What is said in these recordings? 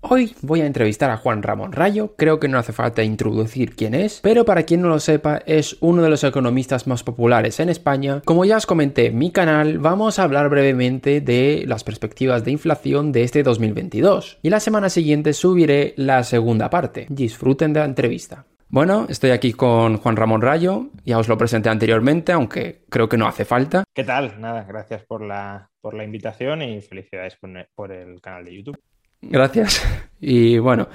Hoy voy a entrevistar a Juan Ramón Rayo, creo que no hace falta introducir quién es, pero para quien no lo sepa es uno de los economistas más populares en España. Como ya os comenté en mi canal, vamos a hablar brevemente de las perspectivas de inflación de este 2022 y la semana siguiente subiré la segunda parte. Disfruten de la entrevista. Bueno, estoy aquí con Juan Ramón Rayo, ya os lo presenté anteriormente, aunque creo que no hace falta. ¿Qué tal? Nada, gracias por la, por la invitación y felicidades por, por el canal de YouTube. Gracias. Y bueno,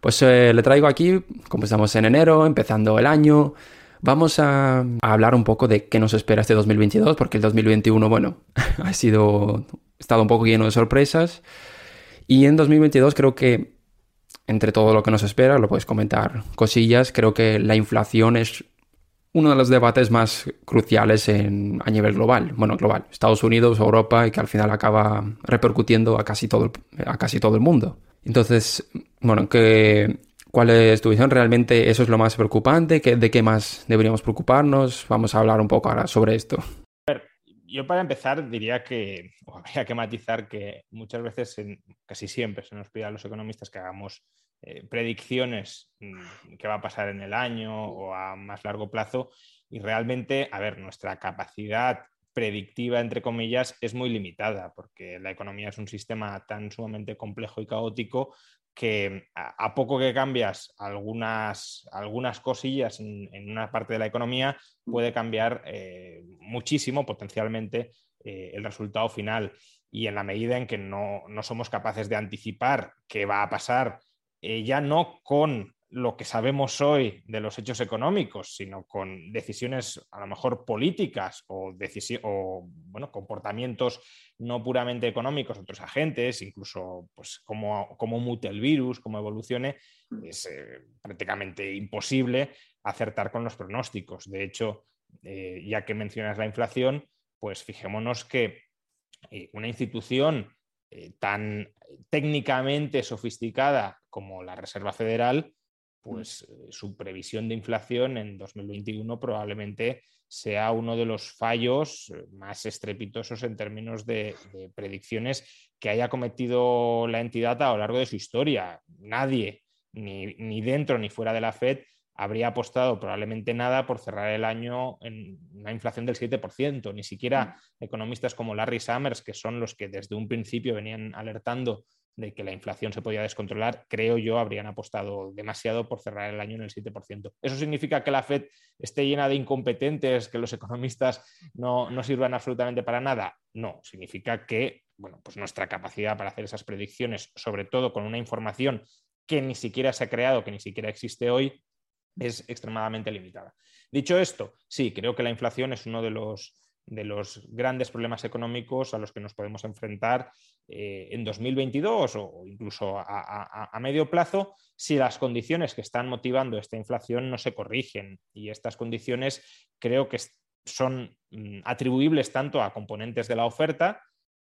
pues eh, le traigo aquí, como estamos en enero, empezando el año, vamos a, a, hablar un poco de qué nos espera este 2022, porque el 2021, bueno, ha sido, estado un poco lleno de sorpresas. Y en 2022 creo que, entre todo lo que nos espera, lo puedes comentar cosillas, creo que la inflación es uno de los debates más cruciales en, a nivel global. Bueno, global. Estados Unidos, Europa y que al final acaba repercutiendo a casi todo el, mundo. Entonces, bueno, ¿qué, ¿cuál es tu visión? ¿Realmente eso es lo más preocupante? ¿Qué, ¿De qué más deberíamos preocuparnos? Vamos a hablar un poco ahora sobre esto. Yo para empezar diría que, o habría que matizar que muchas veces, casi siempre, se nos pide a los economistas que hagamos eh, predicciones mmm, que va a pasar en el año o a más largo plazo. Y realmente, a ver, nuestra capacidad predictiva, entre comillas, es muy limitada porque la economía es un sistema tan sumamente complejo y caótico que a, a poco que cambias algunas, algunas cosillas en, en, una parte de la economía puede cambiar eh, muchísimo potencialmente eh, el resultado final. Y en la medida en que no, no somos capaces de anticipar qué va a pasar eh, ya no con lo que sabemos hoy de los hechos económicos, sino con decisiones a lo mejor políticas o, o bueno, comportamientos no puramente económicos otros agentes, incluso pues, cómo, cómo mute el virus, cómo evolucione, es eh, prácticamente imposible acertar con los pronósticos. De hecho, eh, ya que mencionas la inflación, pues fijémonos que eh, una institución tan técnicamente sofisticada como la Reserva Federal, pues eh, su previsión de inflación en 2021 probablemente sea uno de los fallos eh, más estrepitosos en términos de, de, predicciones que haya cometido la entidad a lo largo de su historia. Nadie, ni, ni dentro ni fuera de la Fed, habría apostado probablemente nada por cerrar el año en una inflación del 7%. Ni siquiera economistas como Larry Summers, que son los que desde un principio venían alertando de que la inflación se podía descontrolar, creo yo, habrían apostado demasiado por cerrar el año en el 7%. ¿Eso significa que la Fed esté llena de incompetentes, que los economistas no, no sirvan absolutamente para nada? No, significa que bueno, pues nuestra capacidad para hacer esas predicciones, sobre todo con una información que ni siquiera se ha creado, que ni siquiera existe hoy, es extremadamente limitada. Dicho esto, sí, creo que la inflación es uno de los, de los grandes problemas económicos a los que nos podemos enfrentar eh, en 2022 o incluso a, a, a, medio plazo si las condiciones que están motivando esta inflación no se corrigen. Y estas condiciones creo que son mm, atribuibles tanto a componentes de la oferta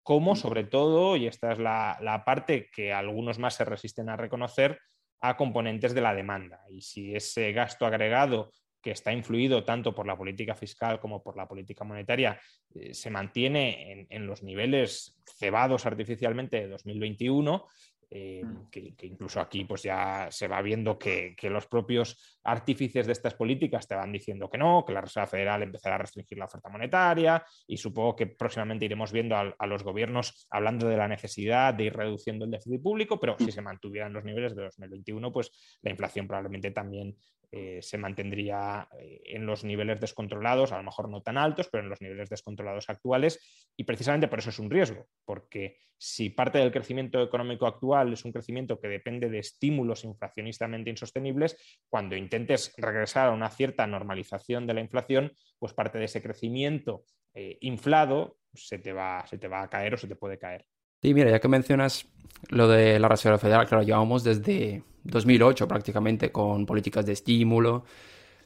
como sobre todo, y esta es la, la parte que algunos más se resisten a reconocer, a componentes de la demanda. Y si ese gasto agregado que está influido tanto por la política fiscal como por la política monetaria, eh, se mantiene en, en, los niveles cebados artificialmente de 2021, eh, mm. que, que, incluso aquí pues ya se va viendo que, que, los propios artífices de estas políticas te van diciendo que no, que la Reserva Federal empezará a restringir la oferta monetaria y supongo que próximamente iremos viendo a, a los gobiernos hablando de la necesidad de ir reduciendo el déficit público, pero si se mantuvieran los niveles de 2021, pues la inflación probablemente también eh, se mantendría eh, en los niveles descontrolados, a lo mejor no tan altos, pero en los niveles descontrolados actuales. Y precisamente por eso es un riesgo, porque si parte del crecimiento económico actual es un crecimiento que depende de estímulos inflacionistamente insostenibles, cuando intentes regresar a una cierta normalización de la inflación, pues parte de ese crecimiento eh, inflado se te, va, se te va a caer o se te puede caer. Sí, mira, ya que mencionas lo de la Reserva Federal, claro, llevamos desde 2008 prácticamente con políticas de estímulo.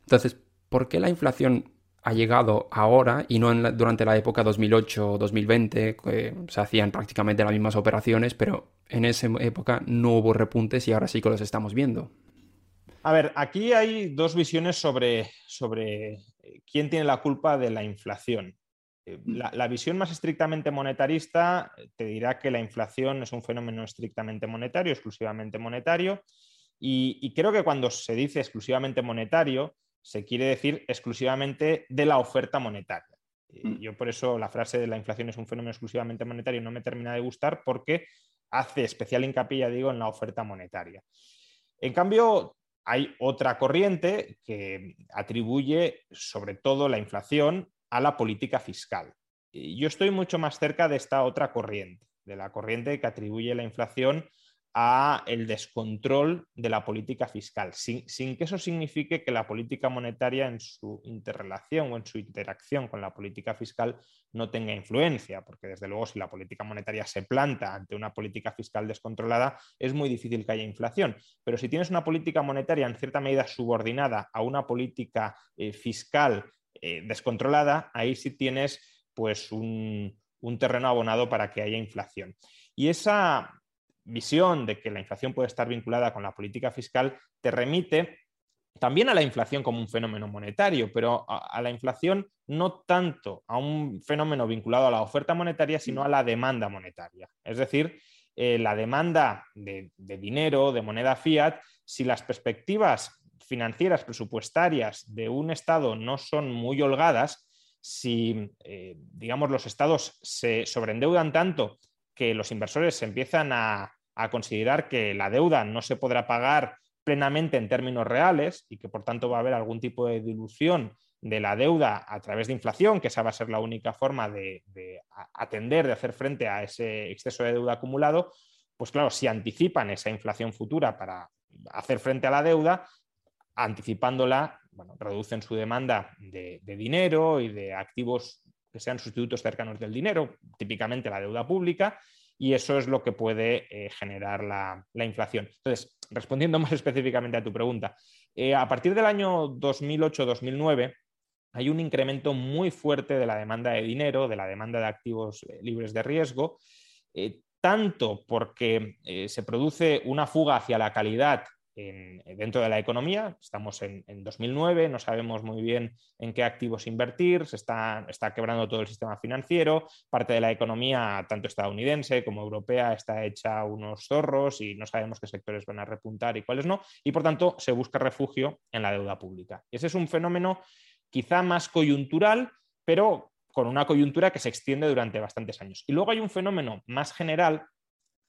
Entonces, ¿por qué la inflación ha llegado ahora y no la, durante la época 2008-2020, que se hacían prácticamente las mismas operaciones, pero en esa época no hubo repuntes y ahora sí que los estamos viendo? A ver, aquí hay dos visiones sobre, sobre quién tiene la culpa de la inflación. Eh, la, la, visión más estrictamente monetarista te dirá que la inflación es un fenómeno estrictamente monetario, exclusivamente monetario, y, y, creo que cuando se dice exclusivamente monetario, se quiere decir exclusivamente de la oferta monetaria. Mm. Yo por eso la frase de la inflación es un fenómeno exclusivamente monetario no me termina de gustar porque hace especial hincapié, digo, en la oferta monetaria. En cambio, hay otra corriente que atribuye sobre todo la inflación a la política fiscal. Yo estoy mucho más cerca de esta otra corriente, de la corriente que atribuye la inflación a el descontrol de la política fiscal, sin, sin, que eso signifique que la política monetaria en su interrelación o en su interacción con la política fiscal no tenga influencia, porque desde luego si la política monetaria se planta ante una política fiscal descontrolada, es muy difícil que haya inflación. Pero si tienes una política monetaria en cierta medida subordinada a una política eh, fiscal eh, descontrolada, ahí sí tienes pues un, un terreno abonado para que haya inflación. Y esa visión de que la inflación puede estar vinculada con la política fiscal te remite también a la inflación como un fenómeno monetario, pero a, la inflación no tanto a un fenómeno vinculado a la oferta monetaria, sino a la demanda monetaria. Es decir, eh, la demanda de, de, dinero, de moneda fiat, si las perspectivas financieras, presupuestarias de un Estado no son muy holgadas, si, eh, digamos, los estados se sobreendeudan tanto que los inversores empiezan a, a, considerar que la deuda no se podrá pagar plenamente en términos reales y que por tanto va a haber algún tipo de dilución de la deuda a través de inflación, que esa va a ser la única forma de, de atender, de hacer frente a ese exceso de deuda acumulado, pues claro, si anticipan esa inflación futura para hacer frente a la deuda, anticipándola, bueno, reducen su demanda de, dinero y de activos que sean sustitutos cercanos del dinero, típicamente la deuda pública, y eso es lo que puede eh, generar la, la, inflación. Entonces, respondiendo más específicamente a tu pregunta, eh, a partir del año 2008-2009 hay un incremento muy fuerte de la demanda de dinero, de la demanda de activos eh, libres de riesgo, tanto porque se produce una fuga hacia la calidad en, dentro de la economía. Estamos en, en, 2009, no sabemos muy bien en qué activos invertir, se está, está, quebrando todo el sistema financiero, parte de la economía, tanto estadounidense como europea, está hecha unos zorros y no sabemos qué sectores van a repuntar y cuáles no, y por tanto se busca refugio en la deuda pública. Ese es un fenómeno quizá más coyuntural, pero con una coyuntura que se extiende durante bastantes años. Y luego hay un fenómeno más general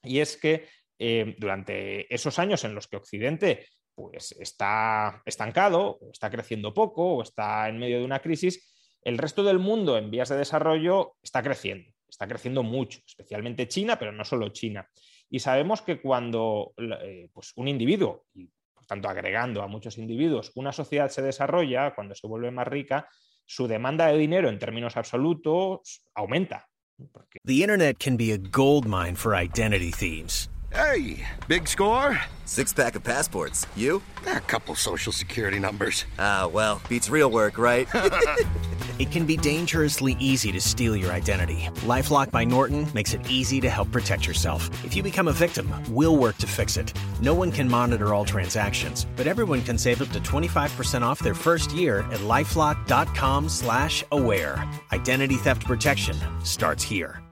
y es que eh, durante esos años en los que Occidente pues, está estancado, o está creciendo poco, o está en medio de una crisis, el resto del mundo en vías de desarrollo está creciendo, está creciendo mucho, especialmente China, pero no solo China. Y sabemos que cuando eh, pues un individuo, y por tanto agregando a muchos individuos, una sociedad se desarrolla, cuando se vuelve más rica, su demanda de dinero en términos absolutos aumenta. Porque... The internet can be a gold mine for identity thieves. Hey, big score? Six pack of passports. You? A couple social security numbers. Ah, well, beats real work, right? It can be dangerously easy to steal your identity. Lifelock by Norton makes it easy to help protect yourself. If you become a victim, we'll work to fix it. No one can monitor all transactions, but everyone can save up to 25% off their first year at lifelock.com/aware. Identity theft protection starts here.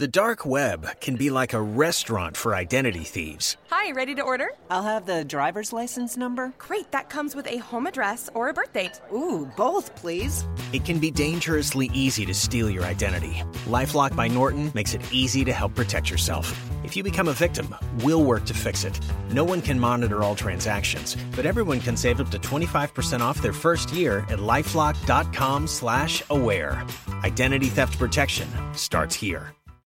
The dark web can be like a restaurant for identity thieves. Hi, ready to order? I'll have the driver's license number. Great, that comes with a home address or a birth date. Ooh, both, please. It can be dangerously easy to steal your identity. Lifelock by Norton makes it easy to help protect yourself. If you become a victim, we'll work to fix it. No one can monitor all transactions, but everyone can save up to 25% off their first year at LifeLock.com/slash-aware. Identity theft protection starts here.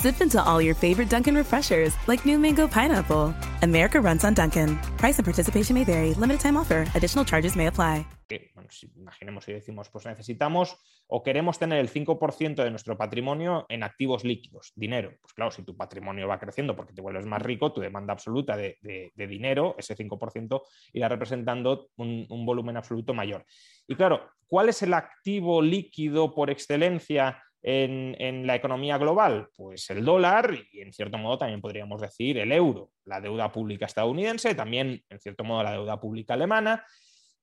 Sip into all your favorite Dunkin' refreshers like new mango pineapple. America runs on Dunkin'. Price and participation may vary. Limited time offer. Additional charges may apply. Que, bueno, si, imaginemos si decimos, pues necesitamos o queremos tener el 5% de nuestro patrimonio en activos líquidos, dinero. Pues claro, si tu patrimonio va creciendo porque te vuelves más rico, tu demanda absoluta de, de, de dinero, ese 5%, irá representando un, un volumen absoluto mayor. Y claro, ¿cuál es el activo líquido por excelencia en, la economía global? Pues el dólar y en cierto modo también podríamos decir el euro, la deuda pública estadounidense, también en cierto modo la deuda pública alemana.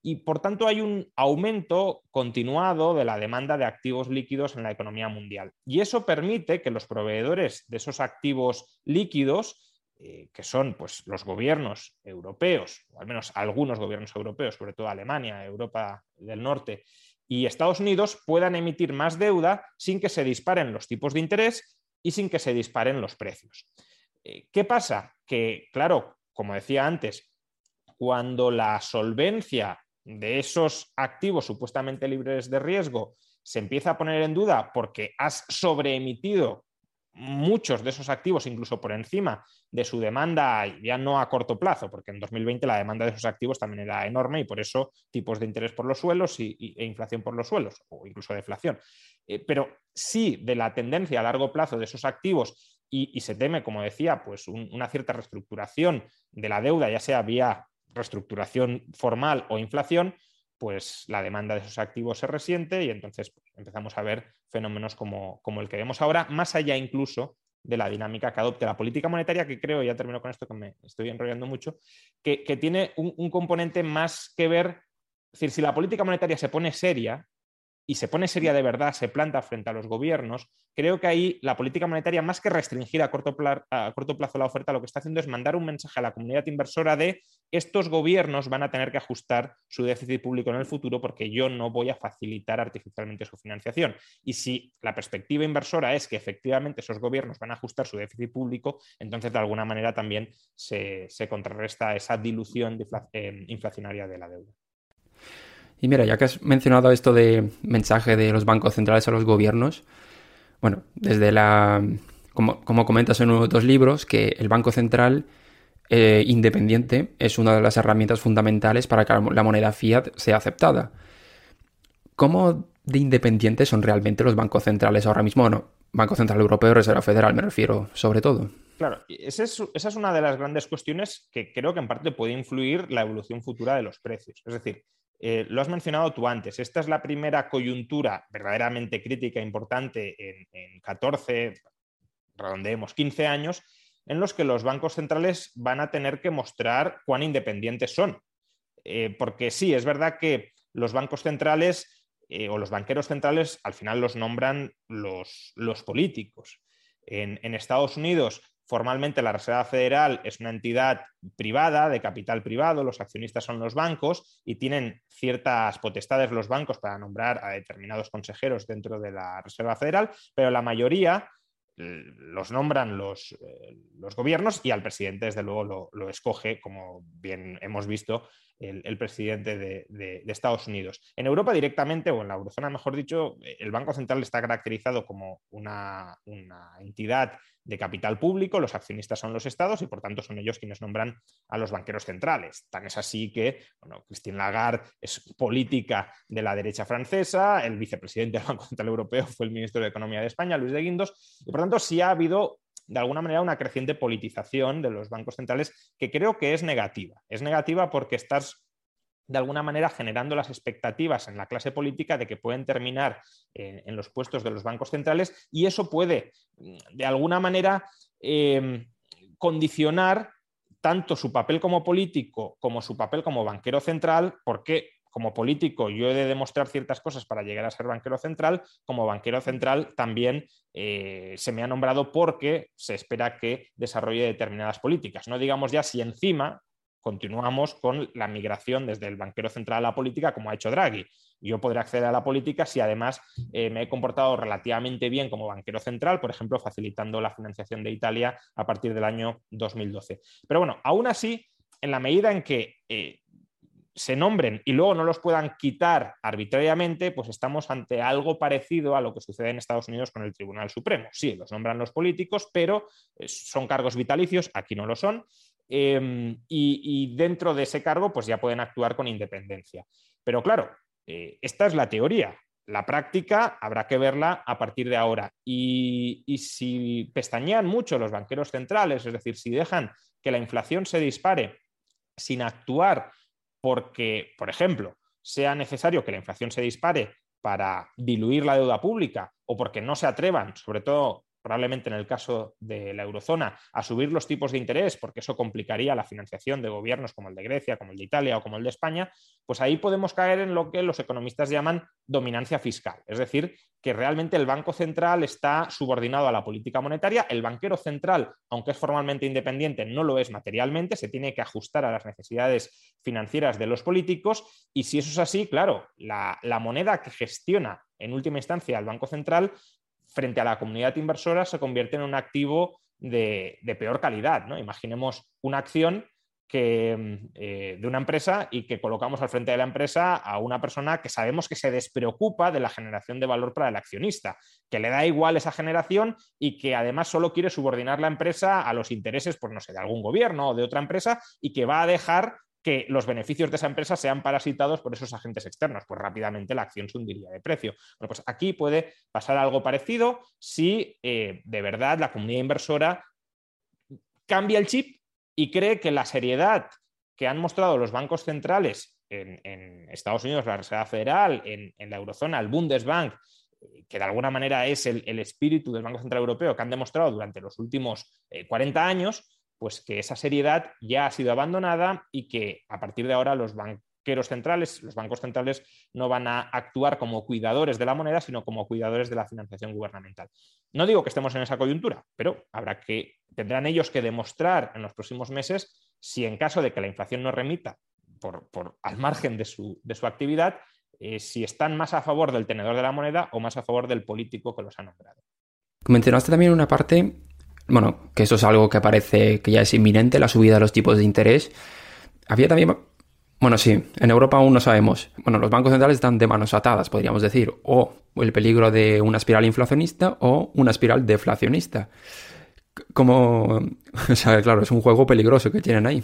Y por tanto hay un aumento continuado de la demanda de activos líquidos en la economía mundial. Y eso permite que los proveedores de esos activos líquidos, eh, que son pues, los gobiernos europeos, o al menos algunos gobiernos europeos, sobre todo Alemania, Europa del Norte, y Estados Unidos puedan emitir más deuda sin que se disparen los tipos de interés y sin que se disparen los precios. Eh, ¿Qué pasa? Que, claro, como decía antes, cuando la solvencia de esos activos supuestamente libres de riesgo se empieza a poner en duda porque has sobreemitido muchos de esos activos, incluso por encima de su demanda, ya no a corto plazo, porque en 2020 la demanda de esos activos también era enorme y por eso tipos de interés por los suelos y, e inflación por los suelos, o incluso deflación. Eh, pero sí de la tendencia a largo plazo de esos activos y, se teme, como decía, pues un, una cierta reestructuración de la deuda, ya sea vía reestructuración formal o inflación, pues la demanda de esos activos se resiente y entonces pues, empezamos a ver fenómenos como, como, el que vemos ahora, más allá incluso de la dinámica que adopte la política monetaria, que creo, ya termino con esto que me estoy enrollando mucho, que, que tiene un, un, componente más que ver, es decir, si la política monetaria se pone seria, y se pone seria de verdad, se planta frente a los gobiernos, creo que ahí la política monetaria, más que restringir a corto, plazo, a corto plazo la oferta, lo que está haciendo es mandar un mensaje a la comunidad inversora de estos gobiernos van a tener que ajustar su déficit público en el futuro porque yo no voy a facilitar artificialmente su financiación. Y si la perspectiva inversora es que efectivamente esos gobiernos van a ajustar su déficit público, entonces de alguna manera también se, se contrarresta esa dilución de, eh, inflacionaria de la deuda. Y mira, ya que has mencionado esto de mensaje de los bancos centrales a los gobiernos, bueno, desde la, como, como comentas en uno de tus libros, que el Banco Central eh, independiente es una de las herramientas fundamentales para que la moneda fiat sea aceptada. ¿Cómo de independientes son realmente los bancos centrales ahora mismo? Bueno, Banco Central Europeo, Reserva Federal, me refiero, sobre todo. Claro, esa es, esa es una de las grandes cuestiones que creo que en parte puede influir la evolución futura de los precios. Es decir, eh, lo has mencionado tú antes, esta es la primera coyuntura verdaderamente crítica e importante en, en 14, redondeemos 15 años, en los que los bancos centrales van a tener que mostrar cuán independientes son. Eh, porque sí, es verdad que los bancos centrales eh, o los banqueros centrales al final los nombran los, políticos. En Estados Unidos Formalmente la Reserva Federal es una entidad privada, de capital privado, los accionistas son los bancos y tienen ciertas potestades los bancos para nombrar a determinados consejeros dentro de la Reserva Federal, pero la mayoría los nombran los, eh, los, gobiernos y al presidente, desde luego, lo, lo escoge, como bien hemos visto, el, presidente de, Estados Unidos. En Europa directamente, o en la eurozona mejor dicho, el Banco Central está caracterizado como una, entidad de capital público, los accionistas son los estados y por tanto son ellos quienes nombran a los banqueros centrales. Tan es así que bueno, Christine Lagarde es política de la derecha francesa, el vicepresidente del Banco Central Europeo fue el ministro de Economía de España, Luis de Guindos, y por tanto sí ha habido de alguna manera una creciente politización de los bancos centrales que creo que es negativa. Es negativa porque estás de alguna manera generando las expectativas en la clase política de que pueden terminar en, los puestos de los bancos centrales y eso puede mm, de alguna manera em, condicionar tanto su papel como político como su papel como banquero central, porque como político yo he de demostrar ciertas cosas para llegar a ser banquero central, como banquero central también eh, se me ha nombrado porque se espera que desarrolle determinadas políticas. No digamos ya si encima continuamos con la migración desde el banquero central a la política, como ha hecho Draghi. Yo podré acceder a la política si además eh, me he comportado relativamente bien como banquero central, por ejemplo, facilitando la financiación de Italia a partir del año 2012. Pero bueno, aún así, en la medida en que eh, se nombren y luego no los puedan quitar arbitrariamente, pues estamos ante algo parecido a lo que sucede en Estados Unidos con el Tribunal Supremo. Sí, los nombran los políticos, pero eh, son cargos vitalicios, aquí no lo son, em, y, dentro de ese cargo pues ya pueden actuar con independencia. Pero claro, eh, esta es la teoría. La práctica habrá que verla a partir de ahora. Y, y si pestañean mucho los banqueros centrales, es decir, si dejan que la inflación se dispare sin actuar porque, por ejemplo, sea necesario que la inflación se dispare para diluir la deuda pública o porque no se atrevan, sobre todo probablemente en el caso de la eurozona, a subir los tipos de interés, porque eso complicaría la financiación de gobiernos como el de Grecia, como el de Italia o como el de España, pues ahí podemos caer en lo que los economistas llaman dominancia fiscal. Es decir, que realmente el Banco Central está subordinado a la política monetaria, el banquero central, aunque es formalmente independiente, no lo es materialmente, se tiene que ajustar a las necesidades financieras de los políticos. Y si eso es así, claro, la, moneda que gestiona en última instancia el Banco Central frente a la comunidad inversora se convierte en un activo de, peor calidad. ¿no? Imaginemos una acción que, eh, de una empresa y que colocamos al frente de la empresa a una persona que sabemos que se despreocupa de la generación de valor para el accionista, que le da igual esa generación y que además solo quiere subordinar la empresa a los intereses, pues no sé, de algún gobierno o de otra empresa y que va a dejar que los beneficios de esa empresa sean parasitados por esos agentes externos, pues rápidamente la acción se hundiría de precio. Pues aquí puede pasar algo parecido si eh, de verdad la comunidad inversora cambia el chip y cree que la seriedad que han mostrado los bancos centrales en, Estados Unidos, la Reserva Federal, en, la eurozona, el Bundesbank, que de alguna manera es el, espíritu del Banco Central Europeo que han demostrado durante los últimos 40 eh, años, pues que esa seriedad ya ha sido abandonada y que a partir de ahora los banqueros centrales, los bancos centrales no van a actuar como cuidadores de la moneda, sino como cuidadores de la financiación gubernamental. No digo que estemos en esa coyuntura, pero habrá que tendrán ellos que demostrar en los próximos meses si en caso de que la inflación no remita por, al margen de su, actividad, eh, si están más a favor del tenedor de la moneda o más a favor del político que los ha nombrado. Mencionaste también una parte bueno, que eso es algo que parece que ya es inminente, la subida de los tipos de interés. Había también, bueno, sí, en Europa aún no sabemos. Bueno, los bancos centrales están de manos atadas, podríamos decir, o el peligro de una espiral inflacionista o una espiral deflacionista. Como, o sea, claro, es un juego peligroso que tienen ahí.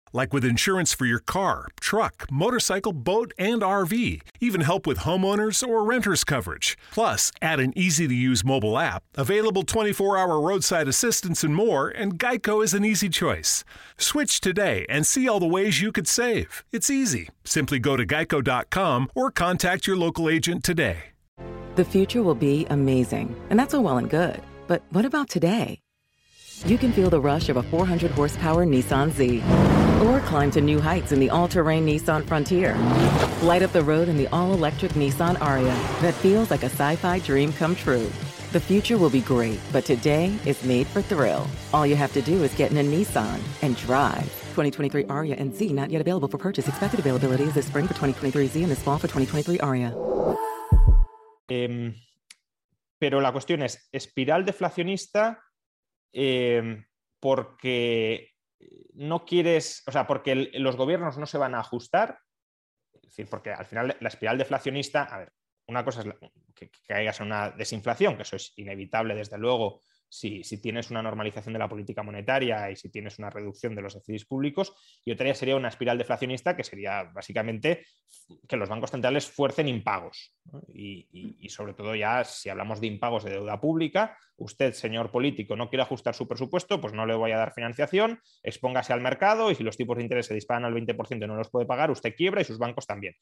Like with insurance for your car, truck, motorcycle, boat, and RV. Even help with homeowners or renters coverage. Plus, add an easy to use mobile app, available 24 hour roadside assistance, and more, and Geico is an easy choice. Switch today and see all the ways you could save. It's easy. Simply go to geico.com or contact your local agent today. The future will be amazing, and that's all well and good. But what about today? You can feel the rush of a 400 horsepower Nissan Z, or climb to new heights in the all terrain Nissan Frontier. Light up the road in the all electric Nissan Aria that feels like a sci fi dream come true. The future will be great, but today is made for thrill. All you have to do is get in a Nissan and drive. 2023 Aria and Z not yet available for purchase. Expected availability is this spring for 2023 Z and this fall for 2023 Aria. Pero la cuestión es, espiral deflacionista porque no quieres, o sea, porque los gobiernos no se van a ajustar, es decir, porque al final la espiral deflacionista, a ver, una cosa es que, que, caigas en una desinflación, que eso es inevitable, desde luego, si, si, tienes una normalización de la política monetaria y si tienes una reducción de los déficits públicos, y otra sería una espiral deflacionista, que sería básicamente que los bancos centrales fuercen impagos. Y, sobre todo ya si hablamos de impagos de deuda pública, usted, señor político, no quiere ajustar su presupuesto, pues no le voy a dar financiación, expóngase al mercado y si los tipos de interés se disparan al 20% y no los puede pagar, usted quiebra y sus bancos también.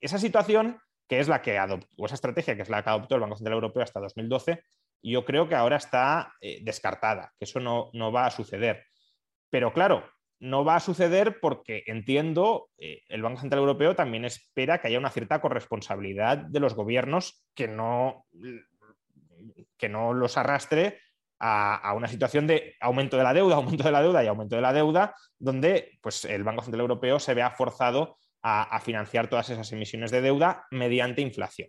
Esa situación que es la que adoptó, o esa estrategia que es la que adoptó el Banco Central Europeo hasta 2012, yo creo que ahora está eh, descartada, que eso no, no, va a suceder. Pero claro, no va a suceder porque entiendo, eh, el Banco Central Europeo también espera que haya una cierta corresponsabilidad de los gobiernos que no, que no los arrastre a, una situación de aumento de la deuda, aumento de la deuda y aumento de la deuda, donde pues, el Banco Central Europeo se vea forzado a, a financiar todas esas emisiones de deuda mediante inflación.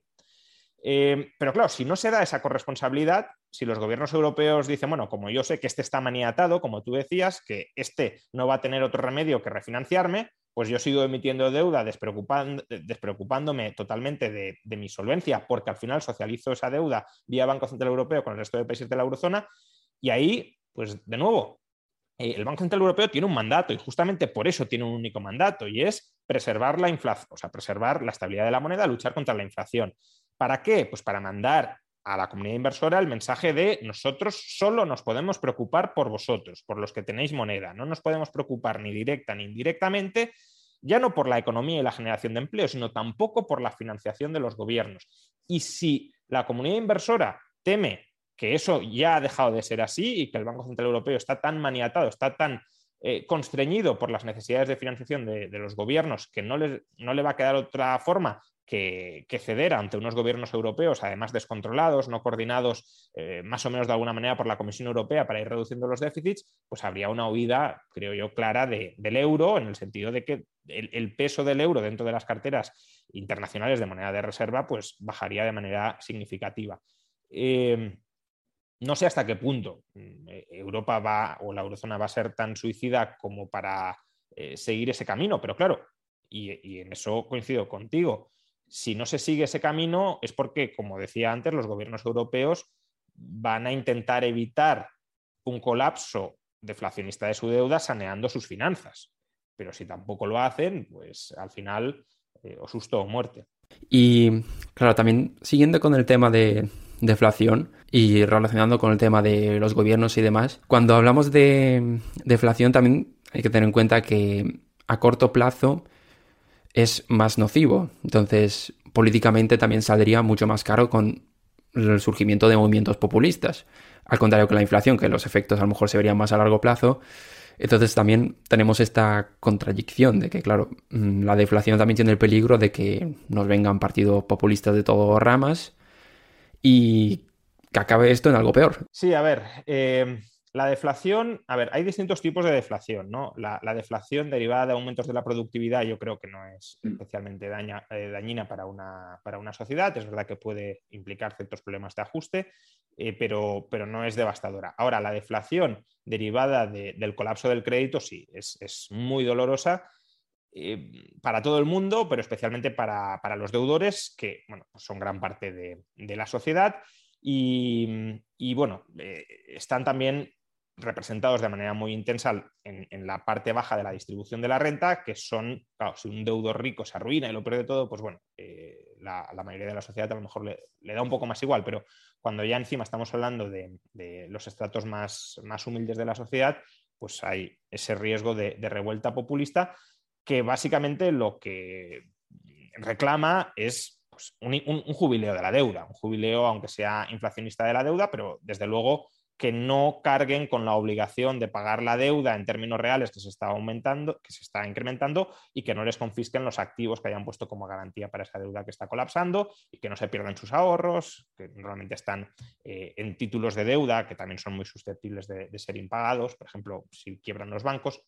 Eh, pero claro, si no se da esa corresponsabilidad, si los gobiernos europeos dicen, bueno, como yo sé que este está maniatado, como tú decías, que este no va a tener otro remedio que refinanciarme, pues yo sigo emitiendo deuda despreocupándome totalmente de, de, mi solvencia, porque al final socializo esa deuda vía Banco Central Europeo con el resto de países de la eurozona, y ahí, pues de nuevo, eh, el Banco Central Europeo tiene un mandato y justamente por eso tiene un único mandato y es preservar la inflación, o sea, preservar la estabilidad de la moneda, luchar contra la inflación. ¿Para qué? Pues para mandar a la comunidad inversora el mensaje de nosotros solo nos podemos preocupar por vosotros, por los que tenéis moneda. No nos podemos preocupar ni directa ni indirectamente, ya no por la economía y la generación de empleo, sino tampoco por la financiación de los gobiernos. Y si la comunidad inversora teme que eso ya ha dejado de ser así y que el Banco Central Europeo está tan maniatado, está tan eh, constreñido por las necesidades de financiación de, de los gobiernos que no, les, no le va a quedar otra forma que, ceder ante unos gobiernos europeos, además descontrolados, no coordinados eh, más o menos de alguna manera por la Comisión Europea para ir reduciendo los déficits, pues habría una huida, creo yo, clara de, del euro, en el sentido de que el, peso del euro dentro de las carteras internacionales de moneda de reserva, pues bajaría de manera significativa. Eh, no sé hasta qué punto Europa va o la eurozona va a ser tan suicida como para eh, seguir ese camino, pero claro, y, y en eso coincido contigo si no se sigue ese camino es porque, como decía antes, los gobiernos europeos van a intentar evitar un colapso deflacionista de su deuda saneando sus finanzas. Pero si tampoco lo hacen, pues al final eh, o susto o muerte. Y claro, también siguiendo con el tema de deflación y relacionando con el tema de los gobiernos y demás, cuando hablamos de deflación también hay que tener en cuenta que a corto plazo es más nocivo. Entonces, políticamente también saldría mucho más caro con el surgimiento de movimientos populistas. Al contrario que la inflación, que los efectos a lo mejor se verían más a largo plazo. Entonces también tenemos esta contradicción de que, claro, mm, la deflación también tiene el peligro de que nos vengan partidos populistas de todas ramas y que acabe esto en algo peor. Sí, a ver, eh, la deflación, a ver, hay distintos tipos de deflación, ¿no? La, la, deflación derivada de aumentos de la productividad yo creo que no es especialmente daña, eh, dañina para una, para una, sociedad, es verdad que puede implicar ciertos problemas de ajuste, eh, pero, pero, no es devastadora. Ahora, la deflación derivada de, del colapso del crédito sí, es, es muy dolorosa eh, para todo el mundo, pero especialmente para, para los deudores, que bueno, pues son gran parte de, de la sociedad. Y, y bueno, eh, están también representados de manera muy intensa en, la parte baja de la distribución de la renta, que son, claro, si un deudor rico se arruina y lo pierde todo, pues bueno, eh, la, mayoría de la sociedad a lo mejor le, da un poco más igual, pero cuando ya encima estamos hablando de, los estratos más, más, humildes de la sociedad, pues hay ese riesgo de, revuelta populista que básicamente lo que reclama es pues, un, un jubileo de la deuda, un jubileo aunque sea inflacionista de la deuda, pero desde luego que no carguen con la obligación de pagar la deuda en términos reales que se está aumentando, que se está incrementando y que no les confisquen los activos que hayan puesto como garantía para esa deuda que está colapsando y que no se pierdan sus ahorros, que normalmente están eh, en títulos de deuda que también son muy susceptibles de, ser impagados, por ejemplo, si quiebran los bancos,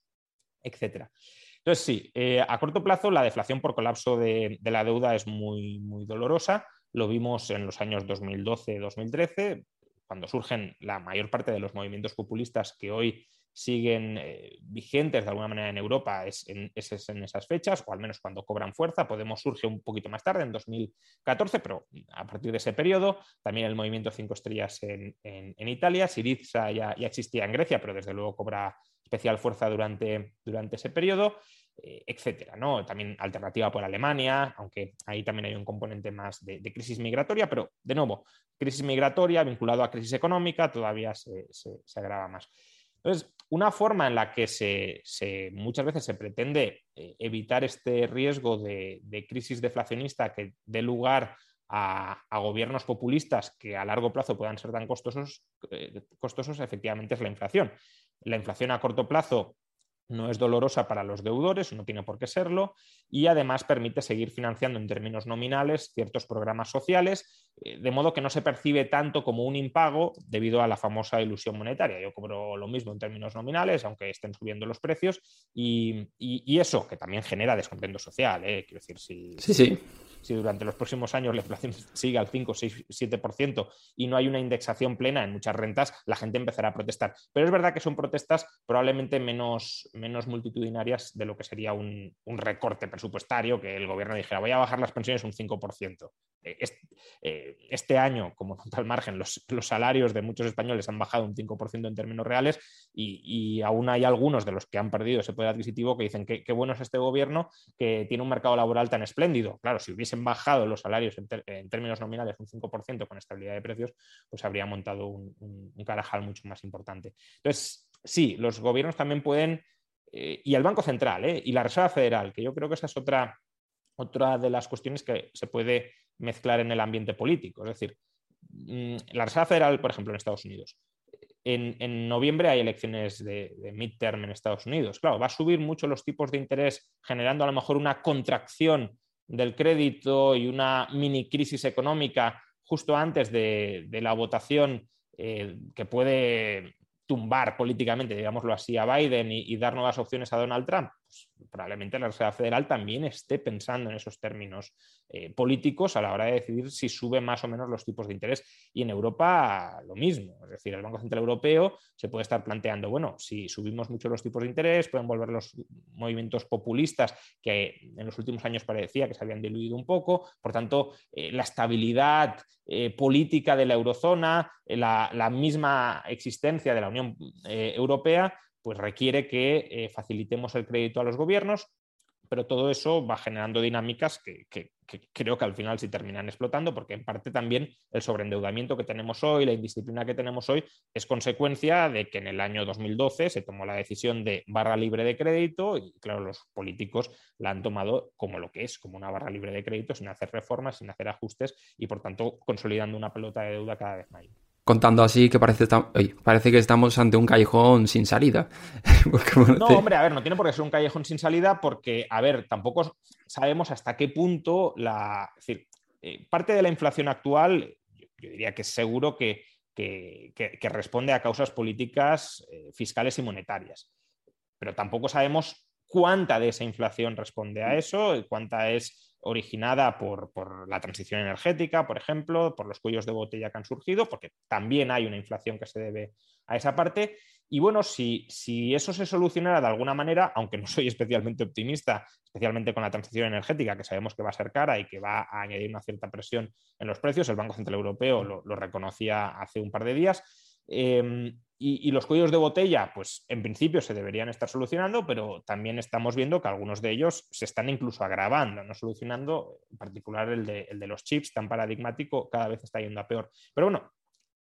etcétera. Entonces, sí, eh, a corto plazo la deflación por colapso de, de la deuda es muy, muy dolorosa. Lo vimos en los años 2012-2013 cuando surgen la mayor parte de los movimientos populistas que hoy siguen eh, vigentes de alguna manera en Europa es en, esas fechas, o al menos cuando cobran fuerza. Podemos surge un poquito más tarde, en 2014, pero a partir de ese periodo. También el movimiento Cinco Estrellas en, Italia. Siriza ya, ya, existía en Grecia, pero desde luego cobra especial fuerza durante, durante ese periodo. Eh, etcétera. ¿no? También alternativa por Alemania, aunque ahí también hay un componente más de, crisis migratoria, pero de nuevo, crisis migratoria vinculado a crisis económica todavía se, agrava más. Entonces, una forma en la que se, muchas veces se pretende eh, evitar este riesgo de, crisis deflacionista que dé lugar a, gobiernos populistas que a largo plazo puedan ser tan costosos, eh, costosos, efectivamente es la inflación. La inflación a corto plazo no es dolorosa para los deudores, no tiene por qué serlo, y además permite seguir financiando en términos nominales ciertos programas sociales, eh, de modo que no se percibe tanto como un impago debido a la famosa ilusión monetaria. Yo cobro lo mismo en términos nominales, aunque estén subiendo los precios, y, eso que también genera descontento social. ¿eh? Quiero decir, si, sí, sí si durante los próximos años la inflación sigue al 5, 6, 7% y no hay una indexación plena en muchas rentas, la gente empezará a protestar. Pero es verdad que son protestas probablemente menos, menos multitudinarias de lo que sería un, recorte presupuestario, que el gobierno dijera voy a bajar las pensiones un 5%. Eh, eh, este, año, como tal margen, los, salarios de muchos españoles han bajado un 5% en términos reales y, aún hay algunos de los que han perdido ese poder adquisitivo que dicen qué bueno es este gobierno que tiene un mercado laboral tan espléndido. Claro, si hubiese hubiesen bajado los salarios en, términos nominales un 5% con estabilidad de precios, pues habría montado un, carajal mucho más importante. Entonces, sí, los gobiernos también pueden, eh, y el Banco Central eh, y la Reserva Federal, que yo creo que esa es otra, otra de las cuestiones que se puede mezclar en el ambiente político. Es decir, mm, la Reserva Federal, por ejemplo, en Estados Unidos, en, noviembre hay elecciones de, midterm en Estados Unidos. Claro, va a subir mucho los tipos de interés, generando a lo mejor una contracción del crédito y una mini crisis económica justo antes de, la votación eh, que puede tumbar políticamente, digámoslo así, a Biden y, dar nuevas opciones a Donald Trump? Pues, probablemente la Reserva Federal también esté pensando en esos términos eh, políticos a la hora de decidir si sube más o menos los tipos de interés. Y en Europa lo mismo. Es decir, el Banco Central Europeo se puede estar planteando, bueno, si subimos mucho los tipos de interés, pueden volver los movimientos populistas que en los últimos años parecía que se habían diluido un poco. Por tanto, eh, la estabilidad eh, política de la eurozona, la, la, misma existencia de la Unión Europea, pues requiere que eh, facilitemos el crédito a los gobiernos, pero todo eso va generando dinámicas que, creo que al final sí terminan explotando, porque en parte también el sobreendeudamiento que tenemos hoy, la indisciplina que tenemos hoy, es consecuencia de que en el año 2012 se tomó la decisión de barra libre de crédito y claro, los políticos la han tomado como lo que es, como una barra libre de crédito, sin hacer reformas, sin hacer ajustes y por tanto consolidando una pelota de deuda cada vez mayor contando así que parece, parece que estamos ante un callejón sin salida. no, hombre, a ver, no tiene por qué ser un callejón sin salida porque, a ver, tampoco sabemos hasta qué punto la... Es decir, eh, parte de la inflación actual, yo, diría que es seguro que, que, responde a causas políticas, eh, fiscales y monetarias. Pero tampoco sabemos cuánta de esa inflación responde a eso cuánta es originada por, la transición energética, por ejemplo, por los cuellos de botella que han surgido, porque también hay una inflación que se debe a esa parte. Y bueno, si, si eso se solucionara de alguna manera, aunque no soy especialmente optimista, especialmente con la transición energética, que sabemos que va a ser cara y que va a añadir una cierta presión en los precios, el Banco Central Europeo lo, reconocía hace un par de días. Em, y, los cuellos de botella, pues en principio se deberían estar solucionando, pero también estamos viendo que algunos de ellos se están incluso agravando, no solucionando, en particular el de, el de los chips, tan paradigmático, cada vez está yendo a peor. Pero bueno,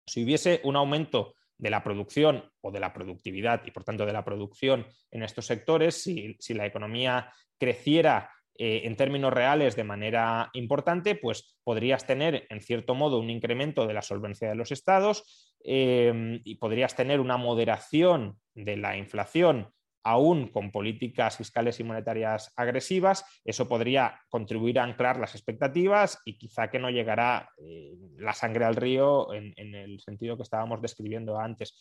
si hubiese un aumento de la producción o de la productividad y por tanto de la producción en estos sectores, si, si la economía creciera eh, en términos reales de manera importante, pues podrías tener en cierto modo un incremento de la solvencia de los estados em, y podrías tener una moderación de la inflación aún con políticas fiscales y monetarias agresivas, eso podría contribuir a anclar las expectativas y quizá que no llegará eh, la sangre al río en, en, el sentido que estábamos describiendo antes.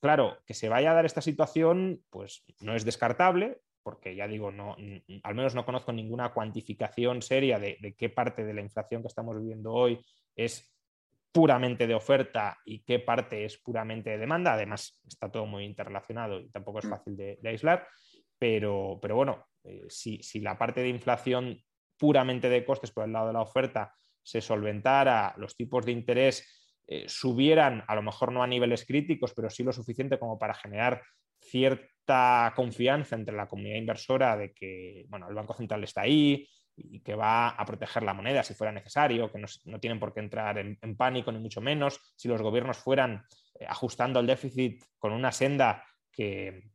Claro, que se vaya a dar esta situación, pues no es descartable, porque ya digo, no, al menos no conozco ninguna cuantificación seria de, qué parte de la inflación que estamos viviendo hoy es puramente de oferta y qué parte es puramente de demanda. Además, está todo muy interrelacionado y tampoco es mm. fácil de, aislar. Pero, pero bueno, eh, si, la parte de inflación puramente de costes por el lado de la oferta se solventara, los tipos de interés eh, subieran, a lo mejor no a niveles críticos, pero sí lo suficiente como para generar cierta confianza entre la comunidad inversora de que bueno, el Banco Central está ahí y que va a proteger la moneda si fuera necesario, que no, tienen por qué entrar en, pánico ni mucho menos, si los gobiernos fueran eh, ajustando el déficit con una senda que,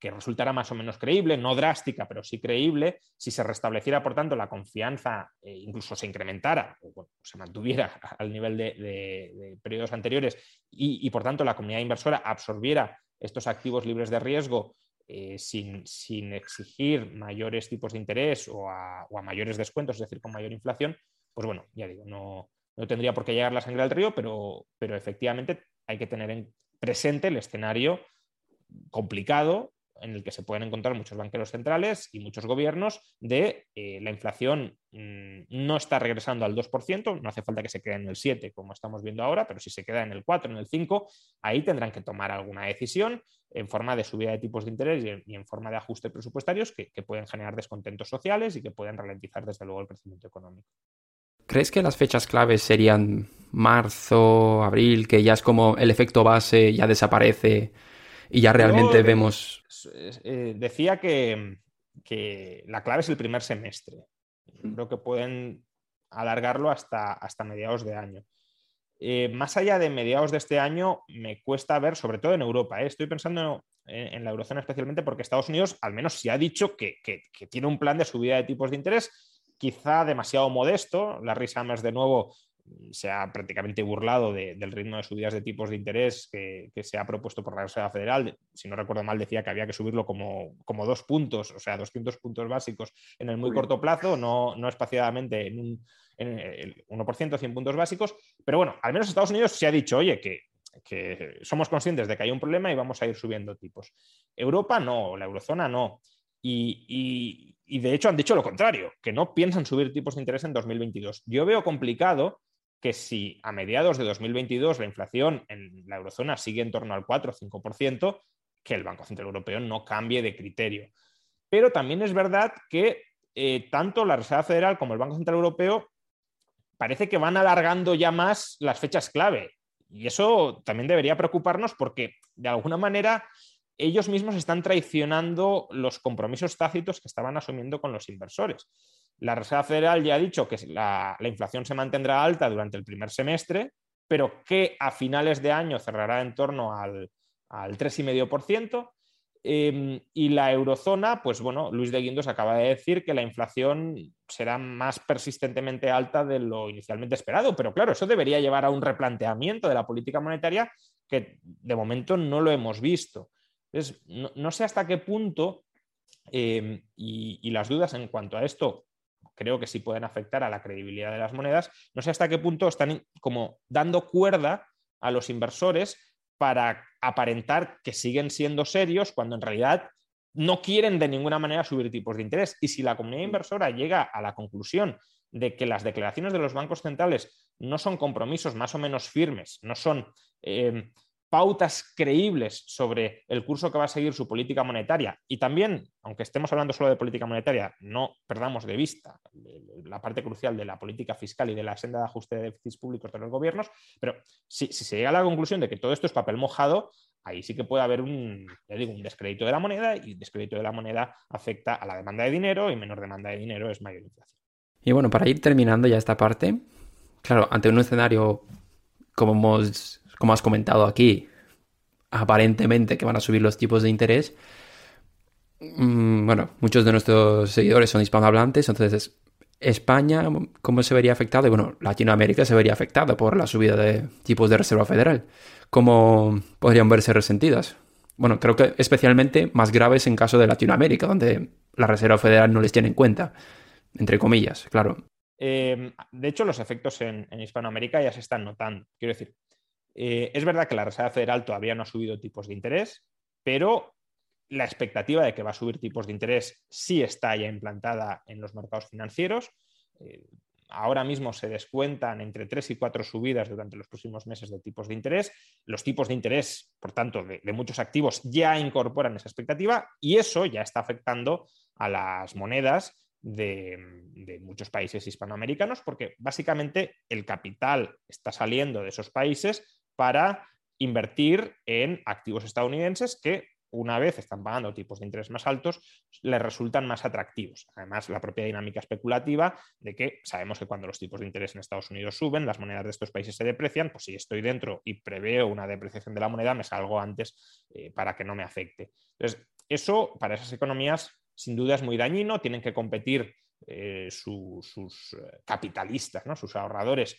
que resultara más o menos creíble, no drástica, pero sí creíble, si se restableciera, por tanto, la confianza, e incluso se incrementara o se mantuviera al nivel de, periodos anteriores y, y, por tanto, la comunidad inversora absorbiera estos activos libres de riesgo eh, sin, exigir mayores tipos de interés o a, mayores descuentos, es decir, con mayor inflación, pues bueno, ya digo, no, no tendría por qué llegar la sangre al río, pero, pero efectivamente hay que tener en presente el escenario complicado en el que se pueden encontrar muchos banqueros centrales y muchos gobiernos de eh, la inflación mm, no está regresando al 2%, no hace falta que se quede en el 7 como estamos viendo ahora, pero si se queda en el 4, en el 5, ahí tendrán que tomar alguna decisión en forma de subida de tipos de interés y en, forma de ajustes presupuestarios que, que pueden generar descontentos sociales y que pueden ralentizar desde luego el crecimiento económico. ¿Crees que las fechas claves serían marzo, abril, que ya es como el efecto base ya desaparece y ya realmente vemos... Eh, decía que, la clave es el primer semestre. Creo que pueden alargarlo hasta, hasta mediados de año. Eh, más allá de mediados de este año, me cuesta ver, sobre todo en Europa, ¿eh? estoy pensando en, la eurozona especialmente porque Estados Unidos al menos se ha dicho que, que, tiene un plan de subida de tipos de interés, quizá demasiado modesto. Larry Summers de nuevo se ha prácticamente burlado del ritmo de subidas de tipos de interés que, se ha propuesto por la Reserva Federal. Si no recuerdo mal, decía que había que subirlo como, como dos puntos, o sea, 200 puntos básicos en el muy corto plazo, no, no espaciadamente en, un, en el 1%, 100 puntos básicos. Pero bueno, al menos Estados Unidos se ha dicho, oye, que, que somos conscientes de que hay un problema y vamos a ir subiendo tipos. Europa no, la eurozona no. Y, y, y, de hecho han dicho lo contrario, que no piensan subir tipos de interés en 2022. Yo veo complicado que si a mediados de 2022 la inflación en la eurozona sigue en torno al 4 o 5%, que el Banco Central Europeo no cambie de criterio. Pero también es verdad que eh, tanto la Reserva Federal como el Banco Central Europeo parece que van alargando ya más las fechas clave. Y eso también debería preocuparnos porque, de alguna manera, ellos mismos están traicionando los compromisos tácitos que estaban asumiendo con los inversores. La Reserva Federal ya ha dicho que la, inflación se mantendrá alta durante el primer semestre, pero que a finales de año cerrará en torno al, al 3,5%. Em, y la eurozona, pues bueno, Luis de Guindos acaba de decir que la inflación será más persistentemente alta de lo inicialmente esperado, pero claro, eso debería llevar a un replanteamiento de la política monetaria que de momento no lo hemos visto. Entonces, no, sé hasta qué punto, em, y, las dudas en cuanto a esto creo que sí pueden afectar a la credibilidad de las monedas. No sé hasta qué punto están como dando cuerda a los inversores para aparentar que siguen siendo serios cuando en realidad no quieren de ninguna manera subir tipos de interés. Y si la comunidad inversora llega a la conclusión de que las declaraciones de los bancos centrales no son compromisos más o menos firmes, no son eh, pautas creíbles sobre el curso que va a seguir su política monetaria y también, aunque estemos hablando solo de política monetaria, no perdamos de vista la parte crucial de la política fiscal y de la senda de ajuste de déficits públicos de los gobiernos, pero si, se llega a la conclusión de que todo esto es papel mojado, ahí sí que puede haber un, digo, un descrédito de la moneda y el descrédito de la moneda afecta a la demanda de dinero y menor demanda de dinero es mayor inflación. Y bueno, para ir terminando ya esta parte, claro, ante un escenario como hemos como has comentado aquí, aparentemente que van a subir los tipos de interés. Mm, bueno, muchos de nuestros seguidores son hispanohablantes, entonces España, ¿cómo se vería afectado? Y bueno, Latinoamérica se vería afectada por la subida de tipos de Reserva Federal. ¿Cómo podrían verse resentidas? Bueno, creo que especialmente más graves en caso de Latinoamérica, donde la Reserva Federal no les tiene en cuenta, entre comillas, claro. Eh, de hecho, los efectos en, en Hispanoamérica ya se están notando. Quiero decir, eh, es verdad que la Reserva Federal todavía no ha subido tipos de interés, pero la expectativa de que va a subir tipos de interés sí está ya implantada en los mercados financieros. Eh, ahora mismo se descuentan entre tres y cuatro subidas durante los próximos meses de tipos de interés. Los tipos de interés, por tanto, de, muchos activos ya incorporan esa expectativa y eso ya está afectando a las monedas de, muchos países hispanoamericanos porque básicamente el capital está saliendo de esos países para invertir en activos estadounidenses que una vez están pagando tipos de interés más altos, les resultan más atractivos. Además, la propia dinámica especulativa de que sabemos que cuando los tipos de interés en Estados Unidos suben, las monedas de estos países se deprecian, pues si estoy dentro y preveo una depreciación de la moneda, me salgo antes eh, para que no me afecte. Entonces, eso para esas economías sin duda es muy dañino, tienen que competir eh, sus eh, capitalistas, ¿no? sus ahorradores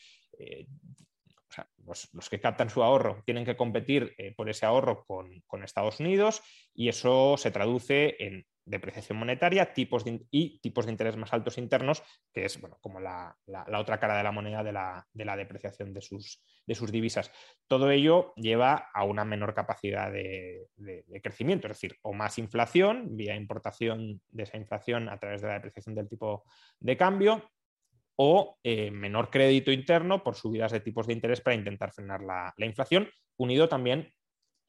los, que captan su ahorro tienen que competir eh, por ese ahorro con, Estados Unidos y eso se traduce en depreciación monetaria tipos y tipos de interés más altos internos, que es bueno, como la, otra cara de la moneda de la, depreciación de sus, de sus, divisas. Todo ello lleva a una menor capacidad de, de, crecimiento, es decir, o más inflación vía importación de esa inflación a través de la depreciación del tipo de cambio, o eh, menor crédito interno por subidas de tipos de interés para intentar frenar la, inflación, unido también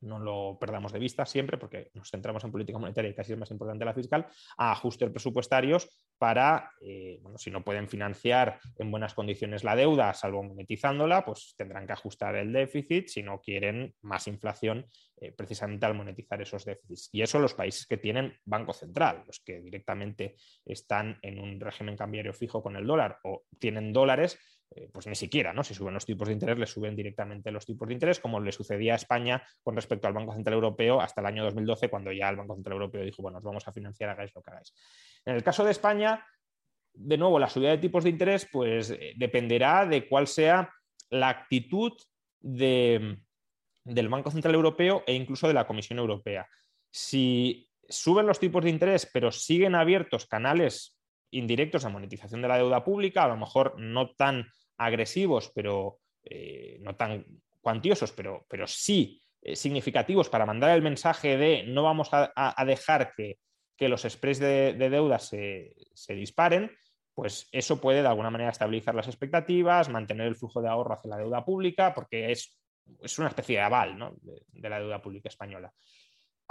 no lo perdamos de vista siempre, porque nos centramos en política monetaria y casi es más importante la fiscal, a ajustes presupuestarios para, eh, bueno, si no pueden financiar en buenas condiciones la deuda, salvo monetizándola, pues tendrán que ajustar el déficit si no quieren más inflación eh, precisamente al monetizar esos déficits. Y eso los países que tienen Banco Central, los que directamente están en un régimen cambiario fijo con el dólar o tienen dólares, eh, pues ni siquiera, ¿no? Si suben los tipos de interés, les suben directamente los tipos de interés, como le sucedía a España con respecto al Banco Central Europeo hasta el año 2012, cuando ya el Banco Central Europeo dijo, bueno, os vamos a financiar, hagáis lo que hagáis. En el caso de España, de nuevo, la subida de tipos de interés, pues eh, dependerá de cuál sea la actitud del Banco Central Europeo e incluso de la Comisión Europea. Si suben los tipos de interés, pero siguen abiertos canales indirectos a monetización de la deuda pública, a lo mejor no tan agresivos, pero eh, no tan cuantiosos, pero, pero sí eh, significativos para mandar el mensaje de no vamos a, dejar que, los spreads de, deuda se, disparen, pues eso puede de alguna manera estabilizar las expectativas, mantener el flujo de ahorro hacia la deuda pública, porque es, es una especie de aval de la deuda pública española.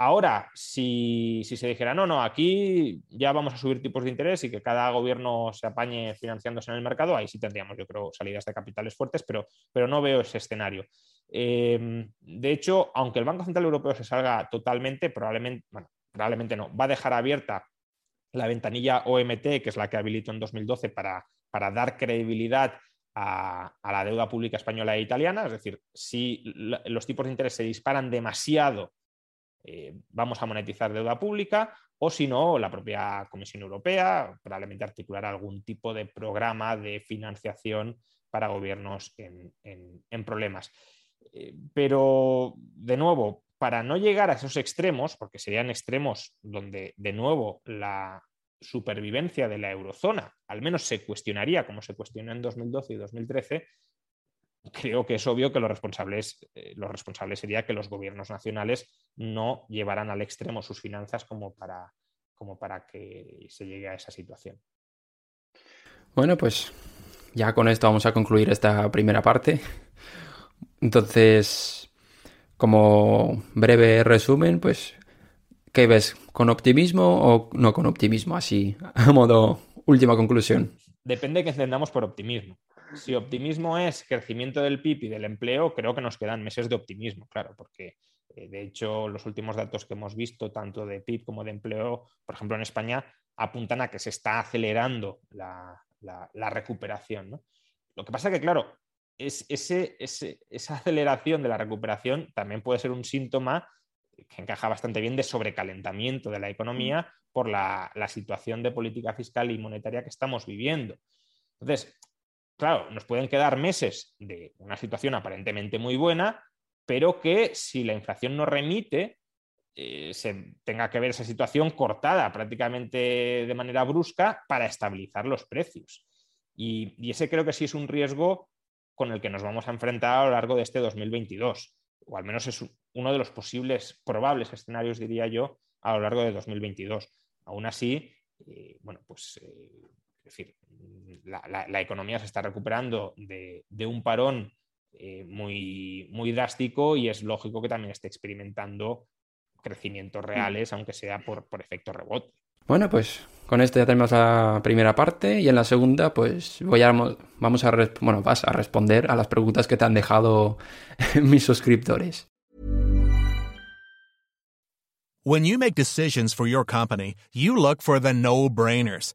Ahora, si, se dijera, no, no, aquí ya vamos a subir tipos de interés y que cada gobierno se apañe financiándose en el mercado, ahí sí tendríamos, yo creo, salidas de capitales fuertes, pero, no veo ese escenario. Em, de hecho, aunque el Banco Central Europeo se salga totalmente, probablemente, bueno, probablemente no, va a dejar abierta la ventanilla OMT, que es la que habilitó en 2012 para, para dar credibilidad a, a, la deuda pública española e italiana. Es decir, si los tipos de interés se disparan demasiado eh, vamos a monetizar deuda pública o si no, la propia Comisión Europea probablemente articulará algún tipo de programa de financiación para gobiernos en, problemas. Eh, pero, de nuevo, para no llegar a esos extremos, porque serían extremos donde, de nuevo, la supervivencia de la eurozona al menos se cuestionaría, como se cuestionó en 2012 y 2013, creo que es obvio que lo responsable, eh, lo responsable sería que los gobiernos nacionales no llevaran al extremo sus finanzas como para, como para que se llegue a esa situación. Bueno, pues ya con esto vamos a concluir esta primera parte. Entonces, como breve resumen, pues, ¿qué ves? ¿Con optimismo o no con optimismo? Así, a modo última conclusión. Depende de qué entendamos por optimismo. Si optimismo es crecimiento del PIB y del empleo, creo que nos quedan meses de optimismo, claro, porque eh, de hecho los últimos datos que hemos visto, tanto de PIB como de empleo, por ejemplo en España, apuntan a que se está acelerando la, recuperación. Lo que pasa es que, claro, es, ese, esa aceleración de la recuperación también puede ser un síntoma que encaja bastante bien de sobrecalentamiento de la economía por la, situación de política fiscal y monetaria que estamos viviendo. Entonces, claro, nos pueden quedar meses de una situación aparentemente muy buena, pero que si la inflación no remite, eh, se tenga que ver esa situación cortada prácticamente de manera brusca para estabilizar los precios. Y, ese creo que sí es un riesgo con el que nos vamos a enfrentar a lo largo de este 2022, o al menos es uno de los posibles, probables escenarios, diría yo, a lo largo de 2022. Aún así, eh, bueno, pues eh, decir, la, economía se está recuperando de, un parón eh, muy, muy drástico y es lógico que también esté experimentando crecimientos reales, aunque sea por, por efecto rebote. Bueno, pues con esto ya tenemos la primera parte y en la segunda pues voy a, vamos a, bueno, vas a responder a las preguntas que te han dejado mis suscriptores. When you make decisions for your company, you look for the no-brainers.